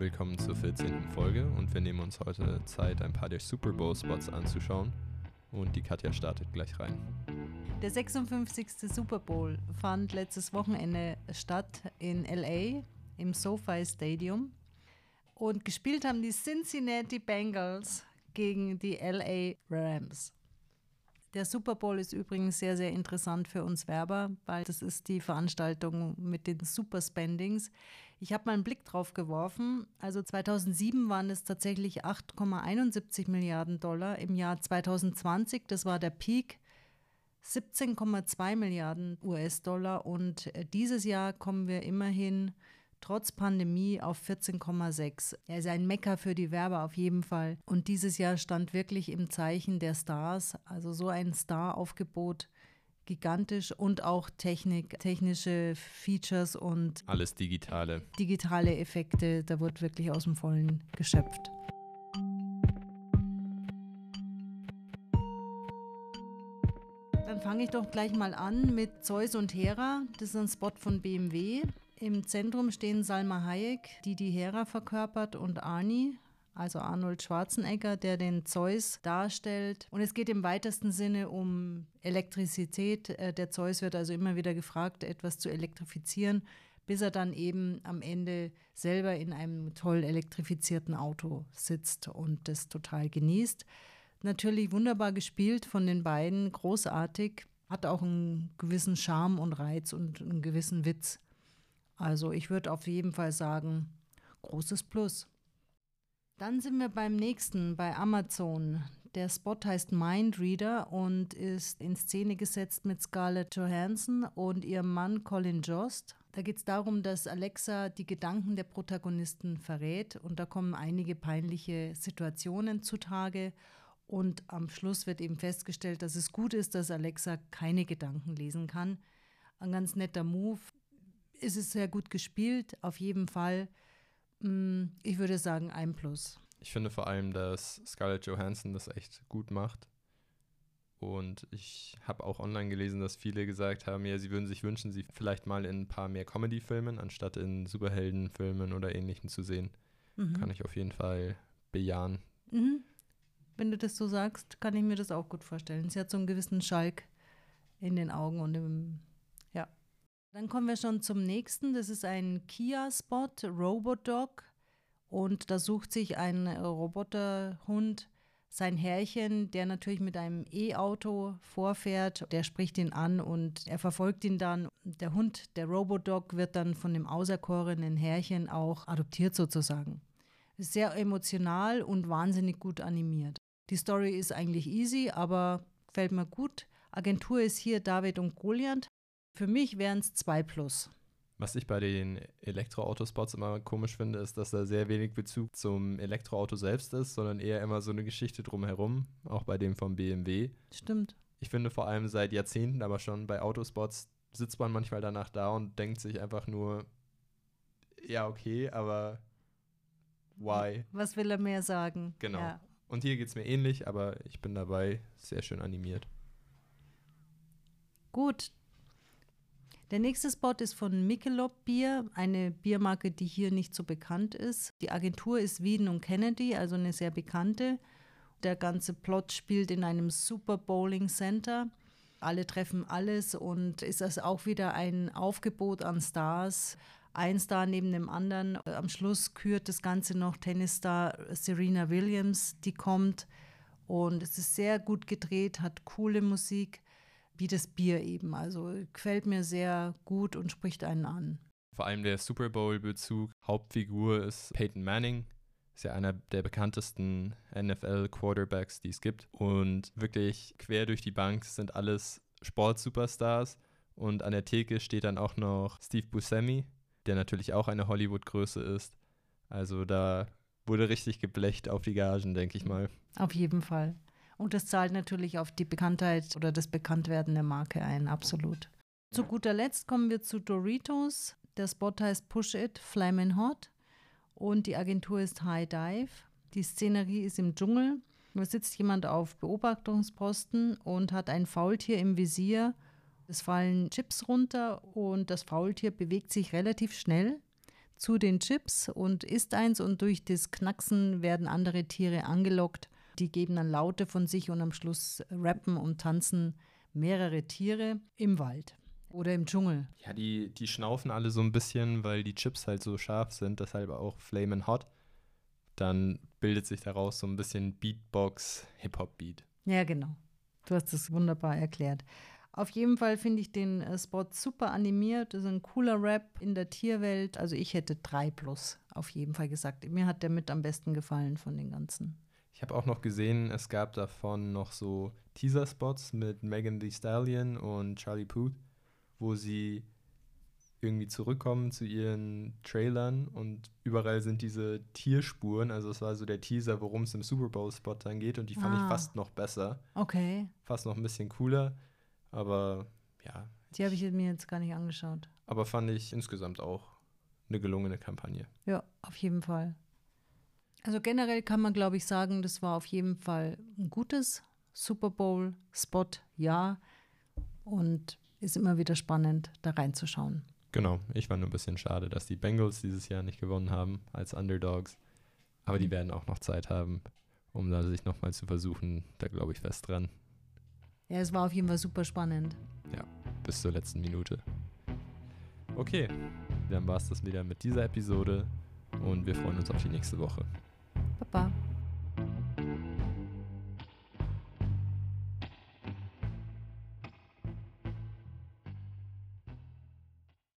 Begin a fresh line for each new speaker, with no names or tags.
willkommen zur 14. Folge und wir nehmen uns heute Zeit, ein paar der Super Bowl-Spots anzuschauen. Und die Katja startet gleich rein.
Der 56. Super Bowl fand letztes Wochenende statt in LA im SoFi Stadium. Und gespielt haben die Cincinnati Bengals gegen die LA Rams. Der Super Bowl ist übrigens sehr, sehr interessant für uns Werber, weil das ist die Veranstaltung mit den Super Spendings. Ich habe mal einen Blick drauf geworfen. Also 2007 waren es tatsächlich 8,71 Milliarden Dollar. Im Jahr 2020, das war der Peak, 17,2 Milliarden US-Dollar. Und äh, dieses Jahr kommen wir immerhin trotz Pandemie auf 14,6. Er ist ein Mecker für die Werber auf jeden Fall. Und dieses Jahr stand wirklich im Zeichen der Stars. Also so ein Star-Aufgebot gigantisch und auch Technik, technische Features und
alles digitale.
Digitale Effekte, da wird wirklich aus dem Vollen geschöpft. Dann fange ich doch gleich mal an mit Zeus und Hera. Das ist ein Spot von BMW. Im Zentrum stehen Salma Hayek, die die Hera verkörpert, und Arnie, also Arnold Schwarzenegger, der den Zeus darstellt. Und es geht im weitesten Sinne um Elektrizität. Äh, der Zeus wird also immer wieder gefragt, etwas zu elektrifizieren, bis er dann eben am Ende selber in einem toll elektrifizierten Auto sitzt und das total genießt. Natürlich wunderbar gespielt von den beiden, großartig, hat auch einen gewissen Charme und Reiz und einen gewissen Witz. Also ich würde auf jeden Fall sagen, großes Plus. Dann sind wir beim nächsten, bei Amazon. Der Spot heißt Mindreader und ist in Szene gesetzt mit Scarlett Johansson und ihrem Mann Colin Jost. Da geht es darum, dass Alexa die Gedanken der Protagonisten verrät und da kommen einige peinliche Situationen zutage und am Schluss wird eben festgestellt, dass es gut ist, dass Alexa keine Gedanken lesen kann. Ein ganz netter Move ist es sehr gut gespielt, auf jeden Fall. Mm, ich würde sagen, ein Plus.
Ich finde vor allem, dass Scarlett Johansson das echt gut macht. Und ich habe auch online gelesen, dass viele gesagt haben, ja, sie würden sich wünschen, sie vielleicht mal in ein paar mehr Comedy-Filmen anstatt in Superheldenfilmen oder ähnlichem zu sehen. Mhm. Kann ich auf jeden Fall bejahen.
Mhm. Wenn du das so sagst, kann ich mir das auch gut vorstellen. Sie hat so einen gewissen Schalk in den Augen und im dann kommen wir schon zum nächsten. Das ist ein Kia-Spot, Robodog. Und da sucht sich ein Roboterhund sein Herrchen, der natürlich mit einem E-Auto vorfährt. Der spricht ihn an und er verfolgt ihn dann. Der Hund, der Robodog, wird dann von dem auserkorenen Herrchen auch adoptiert sozusagen. Sehr emotional und wahnsinnig gut animiert. Die Story ist eigentlich easy, aber gefällt mir gut. Agentur ist hier David und Goliath. Für mich wären es zwei plus.
Was ich bei den Elektroautospots immer komisch finde, ist, dass da sehr wenig Bezug zum Elektroauto selbst ist, sondern eher immer so eine Geschichte drumherum, auch bei dem vom BMW.
Stimmt.
Ich finde vor allem seit Jahrzehnten, aber schon bei Autospots sitzt man manchmal danach da und denkt sich einfach nur, ja, okay, aber why?
Was will er mehr sagen?
Genau. Ja. Und hier geht es mir ähnlich, aber ich bin dabei sehr schön animiert.
Gut, der nächste Spot ist von Michelob Bier, eine Biermarke, die hier nicht so bekannt ist. Die Agentur ist Wieden und Kennedy, also eine sehr bekannte. Der ganze Plot spielt in einem Super Bowling Center. Alle treffen alles und ist das auch wieder ein Aufgebot an Stars. Ein Star neben dem anderen. Am Schluss kürt das Ganze noch Tennisstar Serena Williams, die kommt. Und es ist sehr gut gedreht, hat coole Musik wie das Bier eben. Also gefällt mir sehr gut und spricht einen an.
Vor allem der Super Bowl-Bezug. Hauptfigur ist Peyton Manning. Ist ja einer der bekanntesten NFL-Quarterbacks, die es gibt. Und wirklich quer durch die Bank sind alles Sportsuperstars. Und an der Theke steht dann auch noch Steve Buscemi, der natürlich auch eine Hollywood-Größe ist. Also da wurde richtig geblecht auf die Gagen, denke ich mal.
Auf jeden Fall. Und das zahlt natürlich auf die Bekanntheit oder das Bekanntwerden der Marke ein, absolut. Zu guter Letzt kommen wir zu Doritos. Der Spot heißt Push It, Flamin' Hot. Und die Agentur ist High Dive. Die Szenerie ist im Dschungel. Da sitzt jemand auf Beobachtungsposten und hat ein Faultier im Visier. Es fallen Chips runter und das Faultier bewegt sich relativ schnell zu den Chips und isst eins und durch das Knacksen werden andere Tiere angelockt. Die geben dann Laute von sich und am Schluss rappen und tanzen mehrere Tiere im Wald oder im Dschungel.
Ja, die, die schnaufen alle so ein bisschen, weil die Chips halt so scharf sind, deshalb auch Flamin' Hot. Dann bildet sich daraus so ein bisschen Beatbox, Hip-Hop-Beat.
Ja, genau. Du hast es wunderbar erklärt. Auf jeden Fall finde ich den äh, Spot super animiert. Das ist ein cooler Rap in der Tierwelt. Also ich hätte drei plus auf jeden Fall gesagt. Mir hat der mit am besten gefallen von den ganzen.
Ich habe auch noch gesehen, es gab davon noch so Teaser-Spots mit Megan Thee Stallion und Charlie Puth, wo sie irgendwie zurückkommen zu ihren Trailern und überall sind diese Tierspuren. Also es war so der Teaser, worum es im Super Bowl-Spot dann geht und die fand
Ah.
ich fast noch besser.
Okay.
Fast noch ein bisschen cooler, aber ja,
Die habe ich mir jetzt gar nicht angeschaut.
aber fand ich insgesamt auch eine gelungene Kampagne.
Ja, auf jeden Fall. Also generell kann man, glaube ich, sagen, das war auf jeden Fall ein gutes Super Bowl-Spot, ja. Und ist immer wieder spannend, da reinzuschauen.
Genau, ich war nur ein bisschen schade, dass die Bengals dieses Jahr nicht gewonnen haben als Underdogs. Aber die werden auch noch Zeit haben, um da sich nochmal zu versuchen. Da glaube ich fest dran.
Ja, es war auf jeden Fall super spannend.
Bis zur letzten Minute. Okay, dann war es das wieder mit dieser Episode und wir freuen uns auf die nächste Woche.
Pa, pa.